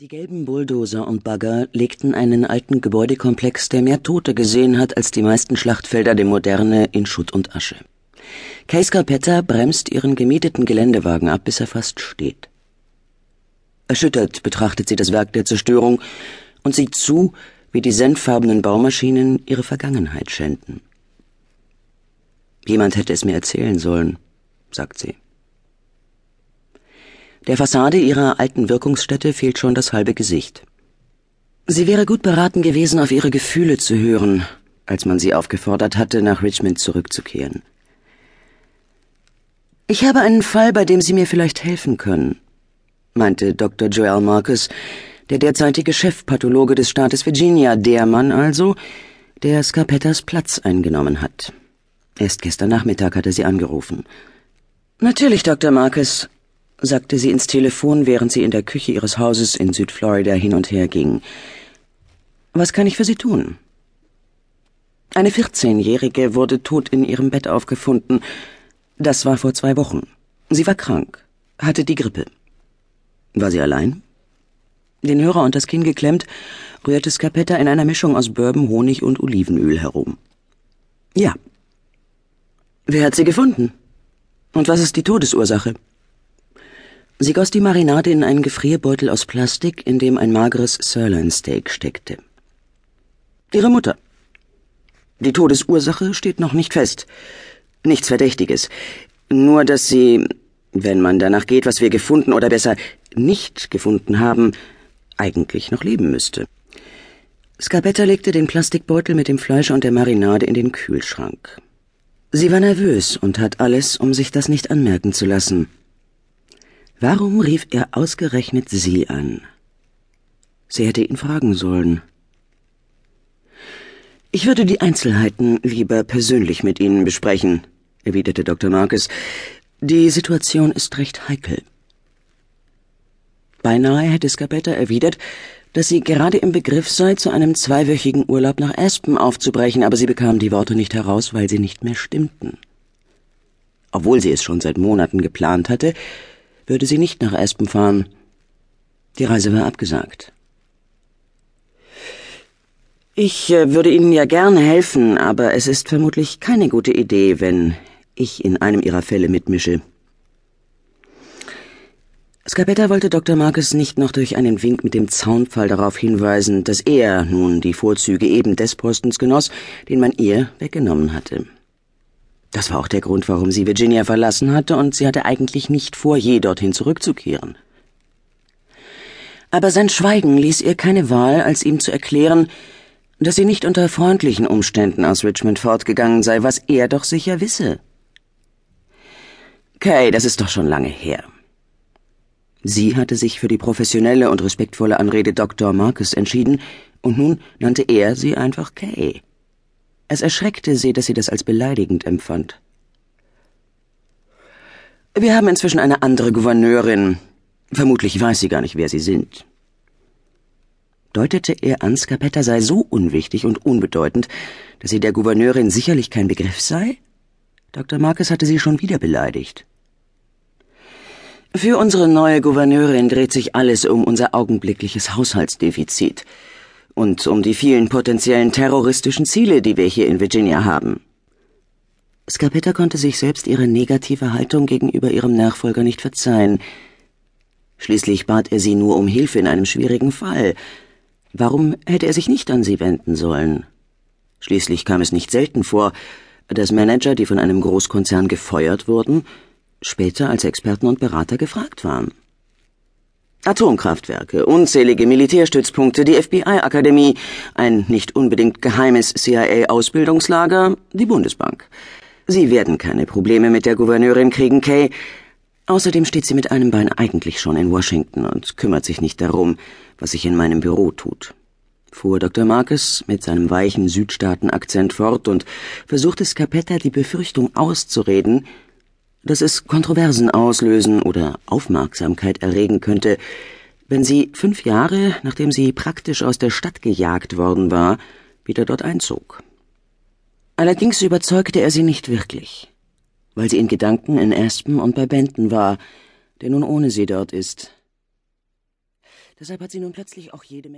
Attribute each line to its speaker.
Speaker 1: Die gelben Bulldozer und Bagger legten einen alten Gebäudekomplex, der mehr Tote gesehen hat als die meisten Schlachtfelder der Moderne, in Schutt und Asche. Kay Scarpetta bremst ihren gemieteten Geländewagen ab, bis er fast steht. Erschüttert betrachtet sie das Werk der Zerstörung und sieht zu, wie die senffarbenen Baumaschinen ihre Vergangenheit schänden. Jemand hätte es mir erzählen sollen, sagt sie. Der Fassade ihrer alten Wirkungsstätte fehlt schon das halbe Gesicht. Sie wäre gut beraten gewesen, auf ihre Gefühle zu hören, als man sie aufgefordert hatte, nach Richmond zurückzukehren. Ich habe einen Fall, bei dem Sie mir vielleicht helfen können, meinte Dr. Joel Marcus, der derzeitige Chefpathologe des Staates Virginia, der Mann also, der Scarpettas Platz eingenommen hat. Erst gestern Nachmittag hat er sie angerufen. Natürlich, Dr. Marcus, sagte sie ins Telefon, während sie in der Küche ihres Hauses in Südflorida hin und her ging. Was kann ich für Sie tun? Eine 14-Jährige wurde tot in ihrem Bett aufgefunden. Das war vor zwei Wochen. Sie war krank, hatte die Grippe. War sie allein? Den Hörer und das Kinn geklemmt, rührte Scarpetta in einer Mischung aus Bourbon, Honig und Olivenöl herum. Ja. Wer hat sie gefunden? Und was ist die Todesursache? Sie goss die Marinade in einen Gefrierbeutel aus Plastik, in dem ein mageres Sirloin-Steak steckte. Ihre Mutter. Die Todesursache steht noch nicht fest. Nichts Verdächtiges. Nur, dass sie, wenn man danach geht, was wir gefunden oder besser nicht gefunden haben, eigentlich noch leben müsste. Scarpetta legte den Plastikbeutel mit dem Fleisch und der Marinade in den Kühlschrank. Sie war nervös und hat alles, um sich das nicht anmerken zu lassen. Warum rief er ausgerechnet sie an? Sie hätte ihn fragen sollen. Ich würde die Einzelheiten lieber persönlich mit Ihnen besprechen, erwiderte Dr. Marcus. Die Situation ist recht heikel. Beinahe hätte Scarpetta erwidert, dass sie gerade im Begriff sei, zu einem zweiwöchigen Urlaub nach Aspen aufzubrechen, aber sie bekam die Worte nicht heraus, weil sie nicht mehr stimmten. Obwohl sie es schon seit Monaten geplant hatte, würde sie nicht nach Aspen fahren. Die Reise war abgesagt. Ich äh, würde Ihnen ja gerne helfen, aber es ist vermutlich keine gute Idee, wenn ich in einem Ihrer Fälle mitmische. Scarpetta wollte Dr. Marcus nicht noch durch einen Wink mit dem Zaunpfahl darauf hinweisen, dass er nun die Vorzüge eben des Postens genoss, den man ihr weggenommen hatte. Das war auch der Grund, warum sie Virginia verlassen hatte, und sie hatte eigentlich nicht vor, je dorthin zurückzukehren. Aber sein Schweigen ließ ihr keine Wahl, als ihm zu erklären, dass sie nicht unter freundlichen Umständen aus Richmond fortgegangen sei, was er doch sicher wisse. Kay, das ist doch schon lange her. Sie hatte sich für die professionelle und respektvolle Anrede Dr. Marcus entschieden, und nun nannte er sie einfach Kay. Es erschreckte sie, dass sie das als beleidigend empfand. Wir haben inzwischen eine andere Gouverneurin. Vermutlich weiß sie gar nicht, wer Sie sind. Deutete er an, Scarpetta sei so unwichtig und unbedeutend, dass sie der Gouverneurin sicherlich kein Begriff sei? Dr. Marcus hatte sie schon wieder beleidigt. Für unsere neue Gouverneurin dreht sich alles um unser augenblickliches Haushaltsdefizit und um die vielen potenziellen terroristischen Ziele, die wir hier in Virginia haben. Scarpetta konnte sich selbst ihre negative Haltung gegenüber ihrem Nachfolger nicht verzeihen. Schließlich bat er sie nur um Hilfe in einem schwierigen Fall. Warum hätte er sich nicht an sie wenden sollen? Schließlich kam es nicht selten vor, dass Manager, die von einem Großkonzern gefeuert wurden, später als Experten und Berater gefragt waren. Atomkraftwerke, unzählige Militärstützpunkte, die FBI-Akademie, ein nicht unbedingt geheimes CIA-Ausbildungslager, die Bundesbank. Sie werden keine Probleme mit der Gouverneurin kriegen, Kay. Außerdem steht sie mit einem Bein eigentlich schon in Washington und kümmert sich nicht darum, was sich in meinem Büro tut. Fuhr Dr. Marcus mit seinem weichen Südstaaten-Akzent fort und versuchte Scarpetta die Befürchtung auszureden, dass es Kontroversen auslösen oder Aufmerksamkeit erregen könnte, wenn sie fünf Jahre, nachdem sie praktisch aus der Stadt gejagt worden war, wieder dort einzog. Allerdings überzeugte er sie nicht wirklich, weil sie in Gedanken in Aspen und bei Benton war, der nun ohne sie dort ist. Deshalb hat sie nun plötzlich auch jede Menge